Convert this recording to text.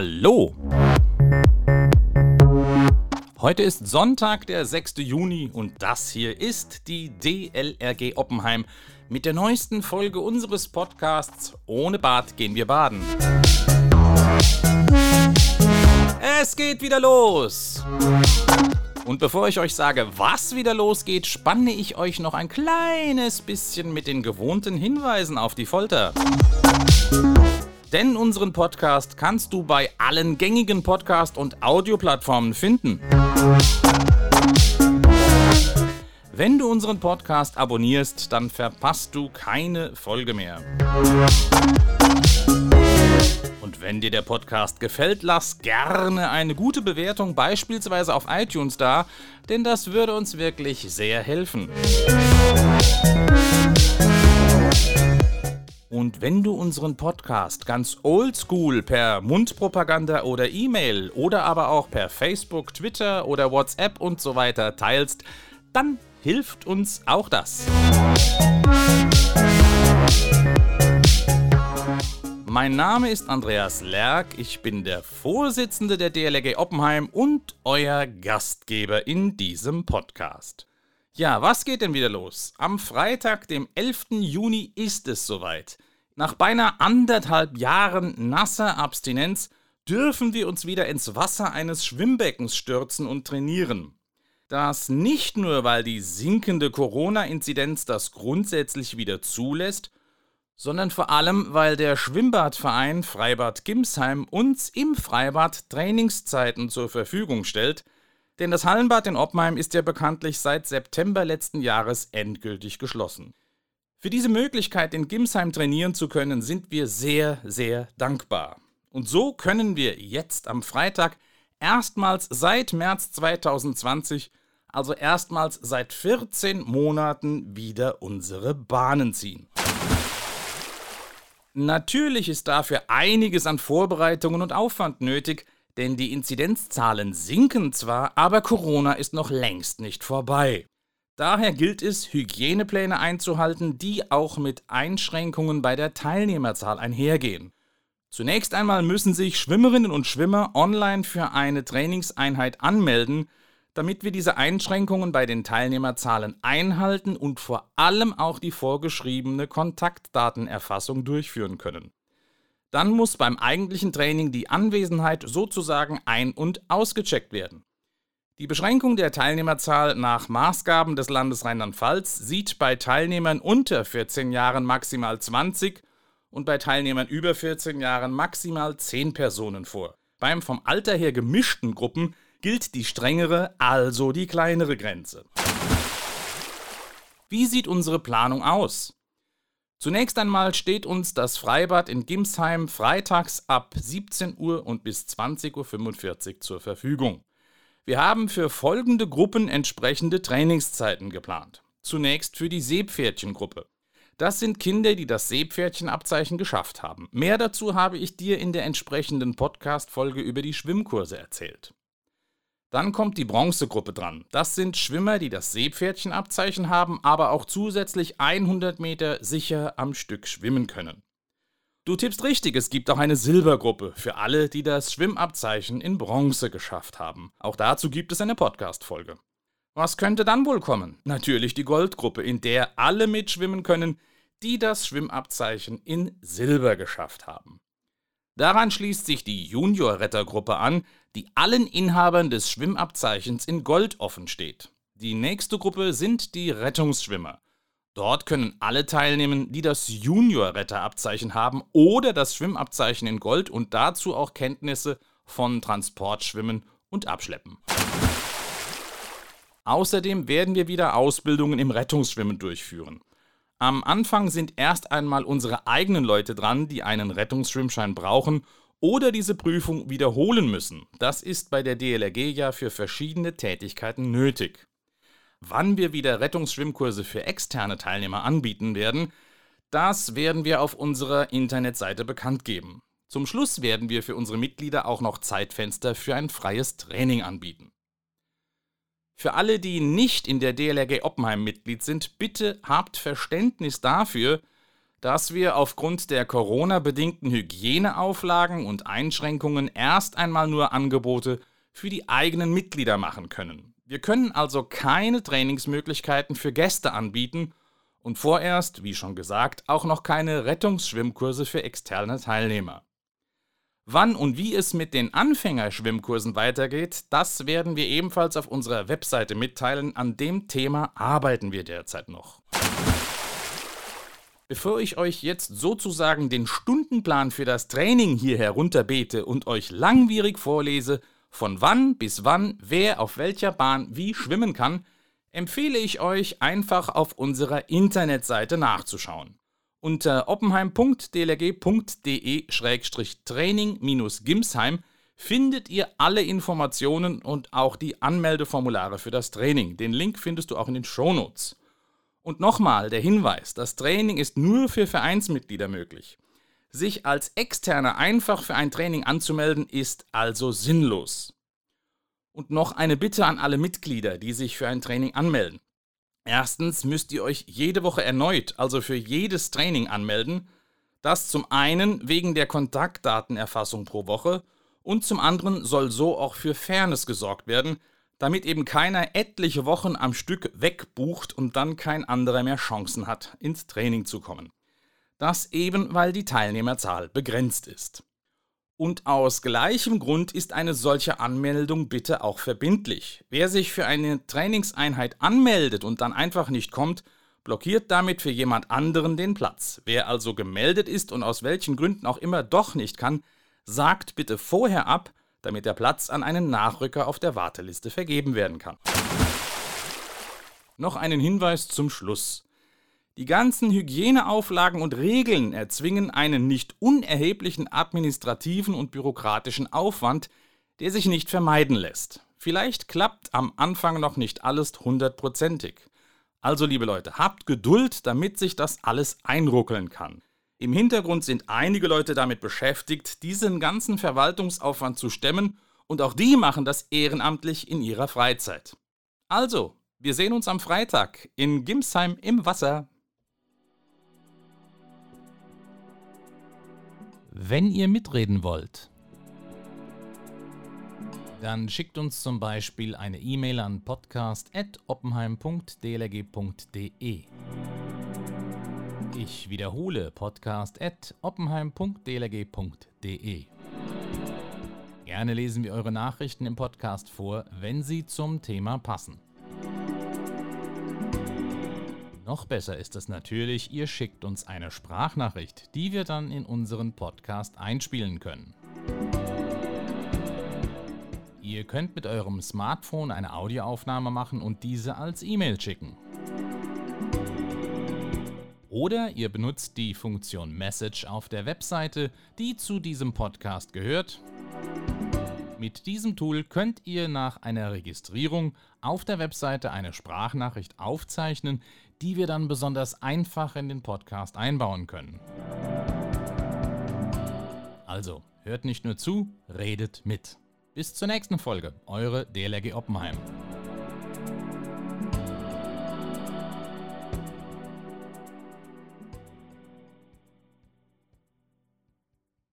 Hallo! Heute ist Sonntag, der 6. Juni und das hier ist die DLRG Oppenheim mit der neuesten Folge unseres Podcasts Ohne Bad gehen wir baden. Es geht wieder los! Und bevor ich euch sage, was wieder losgeht, spanne ich euch noch ein kleines bisschen mit den gewohnten Hinweisen auf die Folter. Denn unseren Podcast kannst du bei allen gängigen Podcast- und Audioplattformen finden. Wenn du unseren Podcast abonnierst, dann verpasst du keine Folge mehr. Und wenn dir der Podcast gefällt, lass gerne eine gute Bewertung beispielsweise auf iTunes da, denn das würde uns wirklich sehr helfen. Und wenn du unseren Podcast ganz oldschool per Mundpropaganda oder E-Mail oder aber auch per Facebook, Twitter oder WhatsApp und so weiter teilst, dann hilft uns auch das. Mein Name ist Andreas Lerck, ich bin der Vorsitzende der DLRG Oppenheim und euer Gastgeber in diesem Podcast. Ja, was geht denn wieder los? Am Freitag, dem 11. Juni, ist es soweit. Nach beinahe anderthalb Jahren nasser Abstinenz dürfen wir uns wieder ins Wasser eines Schwimmbeckens stürzen und trainieren. Das nicht nur, weil die sinkende Corona-Inzidenz das grundsätzlich wieder zulässt, sondern vor allem, weil der Schwimmbadverein Freibad Gimsheim uns im Freibad Trainingszeiten zur Verfügung stellt – denn das Hallenbad in Oppenheim ist ja bekanntlich seit September letzten Jahres endgültig geschlossen. Für diese Möglichkeit, in Gimsheim trainieren zu können, sind wir sehr, sehr dankbar. Und so können wir jetzt am Freitag erstmals seit März 2020, also erstmals seit 14 Monaten, wieder unsere Bahnen ziehen. Natürlich ist dafür einiges an Vorbereitungen und Aufwand nötig, denn die Inzidenzzahlen sinken zwar, aber Corona ist noch längst nicht vorbei. Daher gilt es, Hygienepläne einzuhalten, die auch mit Einschränkungen bei der Teilnehmerzahl einhergehen. Zunächst einmal müssen sich Schwimmerinnen und Schwimmer online für eine Trainingseinheit anmelden, damit wir diese Einschränkungen bei den Teilnehmerzahlen einhalten und vor allem auch die vorgeschriebene Kontaktdatenerfassung durchführen können. Dann muss beim eigentlichen Training die Anwesenheit sozusagen ein- und ausgecheckt werden. Die Beschränkung der Teilnehmerzahl nach Maßgaben des Landes Rheinland-Pfalz sieht bei Teilnehmern unter 14 Jahren maximal 20 und bei Teilnehmern über 14 Jahren maximal 10 Personen vor. Beim vom Alter her gemischten Gruppen gilt die strengere, also die kleinere Grenze. Wie sieht unsere Planung aus? Zunächst einmal steht uns das Freibad in Gimsheim freitags ab 17 Uhr und bis 20.45 Uhr zur Verfügung. Wir haben für folgende Gruppen entsprechende Trainingszeiten geplant. Zunächst für die Seepferdchengruppe. Das sind Kinder, die das Seepferdchenabzeichen geschafft haben. Mehr dazu habe ich dir in der entsprechenden Podcast-Folge über die Schwimmkurse erzählt. Dann kommt die Bronzegruppe dran. Das sind Schwimmer, die das Seepferdchenabzeichen haben, aber auch zusätzlich 100 Meter sicher am Stück schwimmen können. Du tippst richtig, es gibt auch eine Silbergruppe für alle, die das Schwimmabzeichen in Bronze geschafft haben. Auch dazu gibt es eine Podcast-Folge. Was könnte dann wohl kommen? Natürlich die Goldgruppe, in der alle mitschwimmen können, die das Schwimmabzeichen in Silber geschafft haben. Daran schließt sich die Junior-Rettergruppe an, die allen Inhabern des Schwimmabzeichens in Gold offen steht. Die nächste Gruppe sind die Rettungsschwimmer. Dort können alle teilnehmen, die das Junior-Retterabzeichen haben oder das Schwimmabzeichen in Gold und dazu auch Kenntnisse von Transportschwimmen und Abschleppen. Außerdem werden wir wieder Ausbildungen im Rettungsschwimmen durchführen. Am Anfang sind erst einmal unsere eigenen Leute dran, die einen Rettungsschwimmschein brauchen oder diese Prüfung wiederholen müssen. Das ist bei der DLRG ja für verschiedene Tätigkeiten nötig. Wann wir wieder Rettungsschwimmkurse für externe Teilnehmer anbieten werden, das werden wir auf unserer Internetseite bekannt geben. Zum Schluss werden wir für unsere Mitglieder auch noch Zeitfenster für ein freies Training anbieten. Für alle, die nicht in der DLRG Oppenheim Mitglied sind, bitte habt Verständnis dafür, dass wir aufgrund der Corona-bedingten Hygieneauflagen und Einschränkungen erst einmal nur Angebote für die eigenen Mitglieder machen können. Wir können also keine Trainingsmöglichkeiten für Gäste anbieten und vorerst, wie schon gesagt, auch noch keine Rettungsschwimmkurse für externe Teilnehmer. Wann und wie es mit den Anfängerschwimmkursen weitergeht, das werden wir ebenfalls auf unserer Webseite mitteilen. An dem Thema arbeiten wir derzeit noch. Bevor ich euch jetzt sozusagen den Stundenplan für das Training hier herunterbete und euch langwierig vorlese, von wann bis wann wer auf welcher Bahn wie schwimmen kann, empfehle ich euch einfach auf unserer Internetseite nachzuschauen. Unter oppenheim.dlg.de-training-gimsheim findet ihr alle Informationen und auch die Anmeldeformulare für das Training. Den Link findest du auch in den Shownotes. Und nochmal der Hinweis, das Training ist nur für Vereinsmitglieder möglich. Sich als Externer einfach für ein Training anzumelden, ist also sinnlos. Und noch eine Bitte an alle Mitglieder, die sich für ein Training anmelden. Erstens müsst ihr euch jede Woche erneut, also für jedes Training anmelden. Das zum einen wegen der Kontaktdatenerfassung pro Woche und zum anderen soll so auch für Fairness gesorgt werden, damit eben keiner etliche Wochen am Stück wegbucht und dann kein anderer mehr Chancen hat, ins Training zu kommen. Das eben, weil die Teilnehmerzahl begrenzt ist. Und aus gleichem Grund ist eine solche Anmeldung bitte auch verbindlich. Wer sich für eine Trainingseinheit anmeldet und dann einfach nicht kommt, blockiert damit für jemand anderen den Platz. Wer also gemeldet ist und aus welchen Gründen auch immer doch nicht kann, sagt bitte vorher ab, damit der Platz an einen Nachrücker auf der Warteliste vergeben werden kann. Noch einen Hinweis zum Schluss. Die ganzen Hygieneauflagen und Regeln erzwingen einen nicht unerheblichen administrativen und bürokratischen Aufwand, der sich nicht vermeiden lässt. Vielleicht klappt am Anfang noch nicht alles hundertprozentig. Also liebe Leute, habt Geduld, damit sich das alles einruckeln kann. Im Hintergrund sind einige Leute damit beschäftigt, diesen ganzen Verwaltungsaufwand zu stemmen und auch die machen das ehrenamtlich in ihrer Freizeit. Also, wir sehen uns am Freitag in Gimsheim im Wasser. Wenn ihr mitreden wollt, dann schickt uns zum Beispiel eine E-Mail an podcast.oppenheim.dlg.de. Ich wiederhole podcast.oppenheim.dlg.de. Gerne lesen wir eure Nachrichten im Podcast vor, wenn sie zum Thema passen. Noch besser ist es natürlich, ihr schickt uns eine Sprachnachricht, die wir dann in unseren Podcast einspielen können. Ihr könnt mit eurem Smartphone eine Audioaufnahme machen und diese als E-Mail schicken. Oder ihr benutzt die Funktion Message auf der Webseite, die zu diesem Podcast gehört. Mit diesem Tool könnt ihr nach einer Registrierung auf der Webseite eine Sprachnachricht aufzeichnen, die wir dann besonders einfach in den Podcast einbauen können. Also, hört nicht nur zu, redet mit. Bis zur nächsten Folge, eure DLRG Oppenheim.